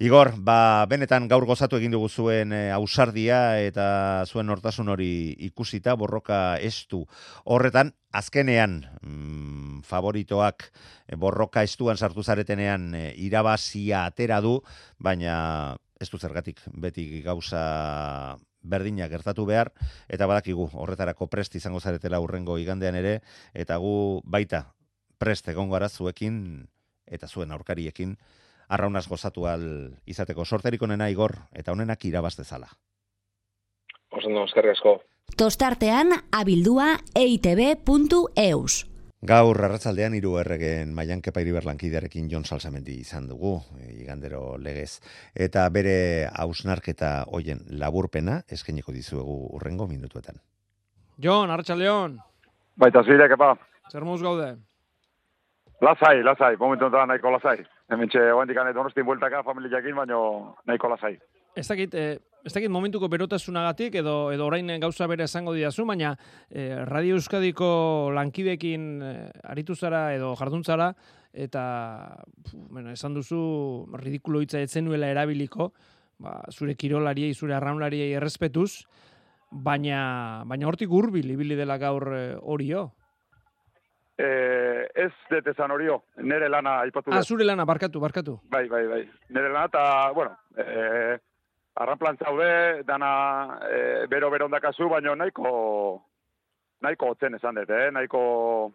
Igor, ba, benetan gaur gozatu egin dugu zuen e, ausardia eta zuen hortasun hori ikusita, borroka estu. Horretan, azkenean, mm, favoritoak e, borroka estuan sartu zaretenean e, irabazia atera du, baina ez du zergatik beti gauza berdina gertatu behar, eta badakigu horretarako prest izango zaretela urrengo igandean ere, eta gu baita prest egongo gara zuekin eta zuen aurkariekin, arraunaz gozatu al izateko sorterik onena igor eta honenak irabaz dezala. Oso no, eskerrik asko. Tostartean abildua eitb.eus. Gaur arratsaldean hiru erregen Maian Kepa Iriberlankidearekin Jon Salsamendi izan dugu, e, igandero legez. Eta bere hausnarketa hoien laburpena eskainiko dizuegu urrengo minutuetan. Jon, Arratxaldeon, Baita zire, kepa. zer gaude? Lasai, lasai, momentu honetan nahiko lasai. Hemen txe, oendik ane donostin bueltaka familiakin, baino nahiko lasai. Ez dakit, eh, ez dakit momentuko berotasunagatik edo edo orain gauza bere esango didazu, baina eh, Radio Euskadiko lankidekin eh, aritu zara edo jardun zara eta pu, bueno, esan duzu ridikulo hitza ez zenuela erabiliko, ba, zure kirolariei, zure arraunlariei errespetuz, baina baina hortik hurbil ibili dela gaur eh, orio. Eh, ez dut esan horio, nere lana aipatu Ah, dut. zure lana barkatu, barkatu. Bai, bai, bai. Nere lana eta, bueno, eh, arranplan zaude, dana eh, bero-bero ondakazu, baino nahiko, nahiko hotzen esan dut, eh? nahiko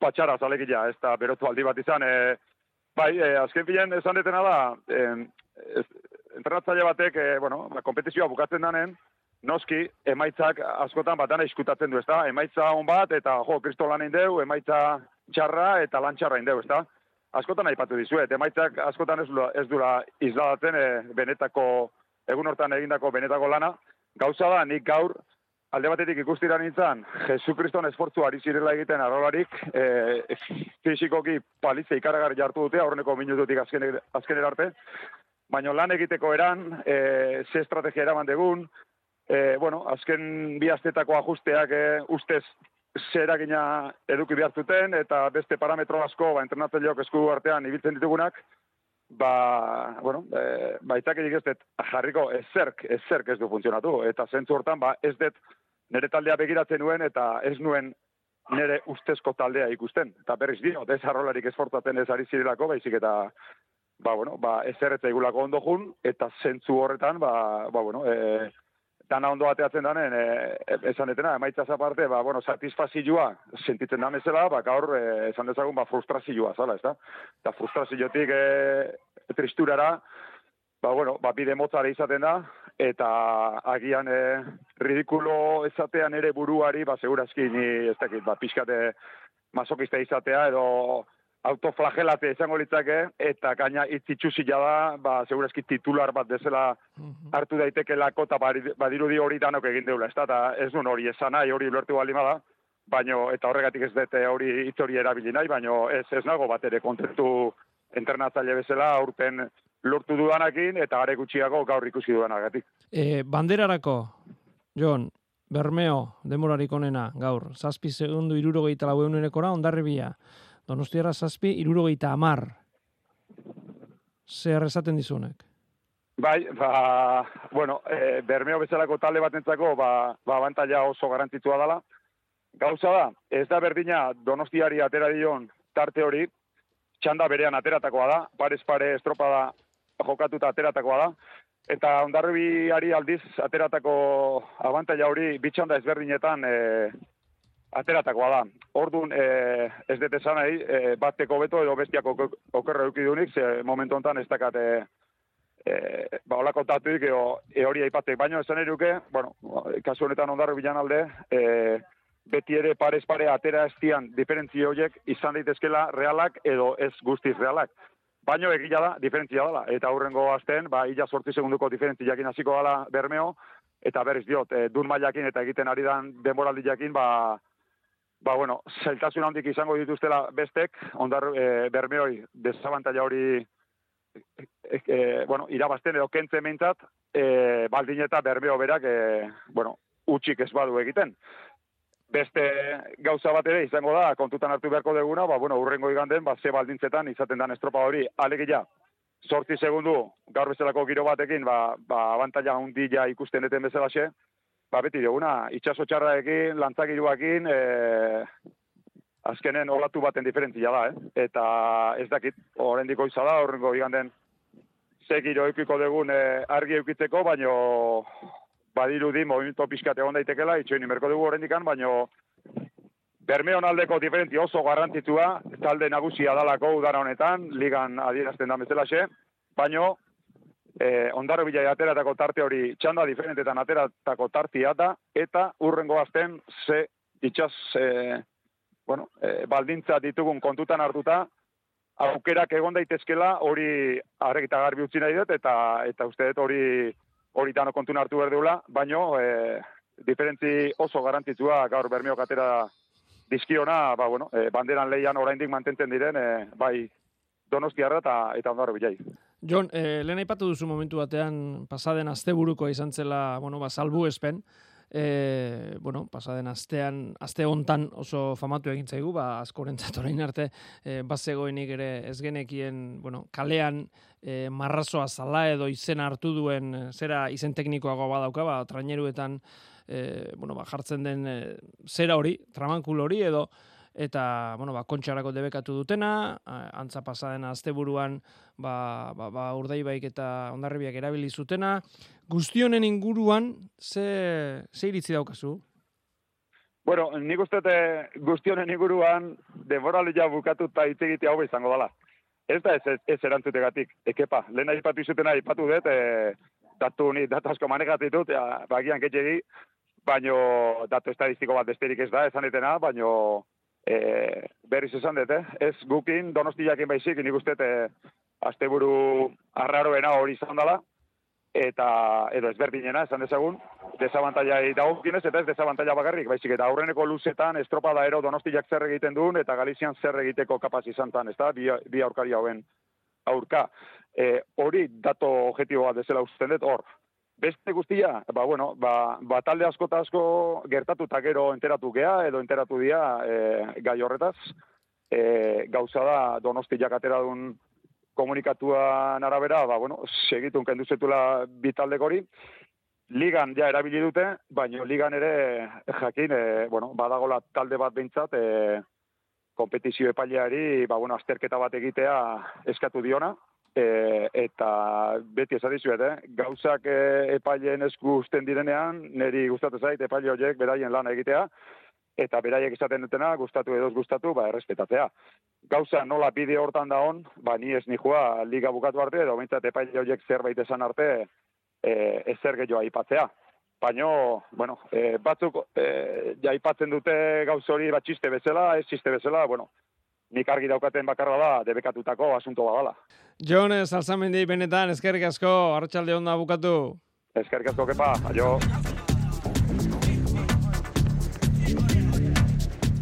patxara zalegia, ez da berotu aldi bat izan. Eh, bai, eh, azken filen esan dutena da, eh, ez, entrenatzaile batek, eh, bueno, ba, kompetizioa bukatzen danen, noski, emaitzak askotan bat dana iskutatzen du, ezta? Emaitza on bat, eta jo, kristo lan deu, emaitza txarra eta lan txarra indeu, ezta? Askotan aipatu dizuet, emaitzak askotan ez ez dula isladatzen e, benetako, egun hortan egindako benetako lana. Gauza da, nik gaur, alde batetik ikustira nintzen, Jesukriston esfortzu ari zirela egiten arrolarik, e, fizikoki palitze ikaragarri jartu dute, aurreneko minututik azken, azkenera arte, baina lan egiteko eran, e, ze estrategia eraman degun, e, bueno, azken bi astetako ajusteak e, ustez zeragina eduki behar zuten, eta beste parametro asko, ba, entrenatzaileok esku artean ibiltzen ditugunak, ba, bueno, e, baitakirik ez dut jarriko ezerk, ezerk ez du funtzionatu, eta zentzu hortan, ba, ez dut nire taldea begiratzen nuen, eta ez nuen nire ustezko taldea ikusten. Eta berriz dio, desarrolarik esfortatzen ez ari zirelako, baizik eta, ba, bueno, ba, ez erretzaigulako ondo jun, eta zentzu horretan, ba, ba, bueno, e, dana ondo bateatzen danen, e, esan detena, emaitzaz aparte, ba, bueno, satisfazioa sentitzen da mesela, ba, gaur, e, esan dezagun, ba, frustrazioa, zala, ez da? Eta frustraziotik e, tristurara, ba, bueno, ba, bide motzare izaten da, eta agian e, ridikulo esatean ere buruari, ba, segurazki ni, ez dakit, ba, pixkate masokista izatea, edo autoflagelate izango litzake, eta gaina itzitxuzila da, ba, segurazki titular bat dezela hartu daitekelako, eta badi- badirudi hori danok egin deula, ez da, eta ez nuen hori esan nahi, hori lortu baldin bada, baino, eta horregatik ez dute hori hitz hori erabili nahi, baino ez, ez nago bat ere kontentu entrenatzaile bezala, aurten lortu dudanakin eta are gutxiago gaur ikusi dudanagatik. E, banderarako, Jon, Bermeo, demorarik onena, gaur, zazpi segundu irurogeita lau eunenekora, ondarribia. Donostiara zazpi, irurogeita amar. Zer esaten dizunek? Bai, ba, bueno, e, Bermeo bezalako talde batentzako, ba, ba, abantaila oso garantitua dela. Gauza da, ez da berdina donostiari atera dion tarte hori, txanda berean ateratakoa da, parez pare estropada jokatuta ateratakoa da, eta ondarribiari aldiz ateratako abantaila hori bitxanda ezberdinetan e, ateratakoa da. Orduan, e, ez dut esan nahi, e, bateko beto edo bestiako okerra eukidunik, ze momentu honetan ez dakate e, ba, olako tatuik edo e hori aipatek. Baina esan eruke, bueno, kasu honetan ondarri bilan alde, e, beti ere parez pare atera estian diferentzio horiek izan daitezkela realak edo ez guztiz realak. Baino egia da, diferentzia dela. Eta aurrengo azten, ba, illa sortzi segunduko diferentziakin hasiko dela bermeo, eta berriz diot, e, dun mailakin eta egiten ari dan denboraldi jakin, ba, ba, bueno, zeltasun handik izango dituztela bestek, ondar e, bermeoi desabantaila hori e, e, bueno, irabazten edo kentzen meintzat, e, baldin eta bermeo berak, e, bueno, utxik ez badu egiten. Beste gauza bat ere izango da, kontutan hartu beharko deguna, ba, bueno, urrengo iganden, ba, ze baldintzetan izaten den estropa hori, alegia, sorti segundu, gaur bezalako giro batekin, ba, ba abantaila hundila ikusten eten bezala xe, ba, beti duguna, itxaso txarraekin, lantzakiruakin, e, azkenen olatu baten diferentzia da, eh? eta ez dakit, horrendik oiza da, horrengo iganden, ze giro eukiko dugun e, argi eukitzeko, baino badirudi movimiento pizkate egon daitekela, itxoin imerko dugu horrendikan, baino Bermeon aldeko diferenti oso garrantitua, talde nagusia dalako udara honetan, ligan adierazten da bezala baino eh, ondarro bila ateratako tarte hori txanda diferentetan ateratako tartia da, eta urrengo azten ze itxaz eh, bueno, eh, baldintza ditugun kontutan hartuta, aukerak egon daitezkela hori arregita garbi utzi nahi dut, eta, eta uste dut hori hori dano kontun hartu berdula, baino, e, diferentzi oso garantitzua gaur bermio katera dizkiona, ba, bueno, e, banderan leian oraindik mantentzen diren, e, bai, donostiarra eta, eta ondarro bilai. Jon, eh, lehen aipatu duzu momentu batean, pasaden asteburuko izan zela, bueno, ba, salbu espen, e, bueno, pasaden astean, aste hontan oso famatu egin zaigu, ba, askorentzat orain arte, e, bazegoenik ere ez genekien, bueno, kalean e, marrazoa zala edo izen hartu duen, zera izen teknikoago badauka, ba, traineruetan, e, bueno, ba, jartzen den e, zera hori, tramankul hori edo, eta bueno, ba, kontxarako debekatu dutena, antza pasaden asteburuan ba, ba, ba, urdaibaik eta ondarribiak erabili zutena. Guztionen inguruan, ze, ze iritzi daukazu? Bueno, nik uste guztionen inguruan ja bukatu eta itzegitea hau izango dela. Ez da ez, ez, erantzutegatik, ekepa. Lehen aipatu izutena aipatu dut, e, datu ni datu asko manegatitut, ja, bagian ketxegi, baino datu estadistiko bat besterik ez da, esan etena, baino e, berriz esan dut, eh? ez gukin donostiakin baizik, nik uste e, asteburu arraroena hori izan dela, eta edo ezberdinena, esan dezagun, desabantaila dagokionez, eta ez desabantaila bakarrik, baizik, eta aurreneko luzetan estropada ero donostiak zer egiten duen, eta Galizian zer egiteko kapaz izan tan, ez da, bi, bi aurkari hauen aurka. E, hori dato objetiboa dezela usten dut, hor, Beste guztia, ba, bueno, ba, ba talde asko eta asko gertatu eta gero enteratu gea, edo enteratu dia e, gai horretaz. E, gauza da, donosti jakatera duen komunikatuan arabera, ba, bueno, segitun kenduzetula bitaldek hori. Ligan ja erabili dute, baina ligan ere jakin, e, bueno, badagola talde bat behintzat, e, kompetizio epaileari, ba, bueno, azterketa bat egitea eskatu diona, E, eta beti esan eh? gauzak e, epaileen esku usten direnean, niri gustatu zait epaile horiek beraien lana egitea, eta beraiek esaten dutena, gustatu edo gustatu, ba, errespetatzea. Gauza nola bide hortan da on, ba, ni ez nihua liga bukatu arte, edo bintzat epaile horiek zerbait esan arte, e, ezer gehiago aipatzea. Baina, bueno, e, batzuk e, jaipatzen dute gauz hori batxiste bezala, ez txiste bezala, bueno, nik argi daukaten bakarra da, debekatutako asunto badala. Jon, salzamendi benetan, eskerrik asko, hartxalde onda bukatu. Eskerrik asko, kepa, aio.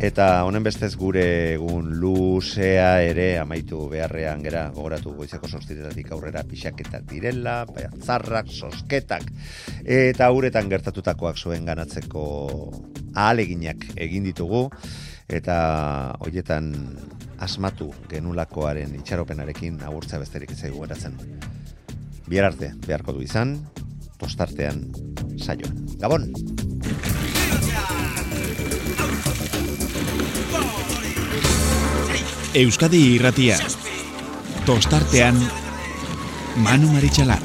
Eta honen bestez gure egun luzea ere amaitu beharrean gera gogoratu goizeko sortziretatik aurrera pixaketak direla, zarrak, sosketak, eta uretan gertatutakoak zuen ganatzeko ahaleginak egin ditugu, eta hoietan asmatu genulakoaren itxaropenarekin agurtza besterik izaigu geratzen. Biar arte, beharko du izan, tostartean saioan. Gabon! Euskadi irratia. Tostartean Manu Maritxalar.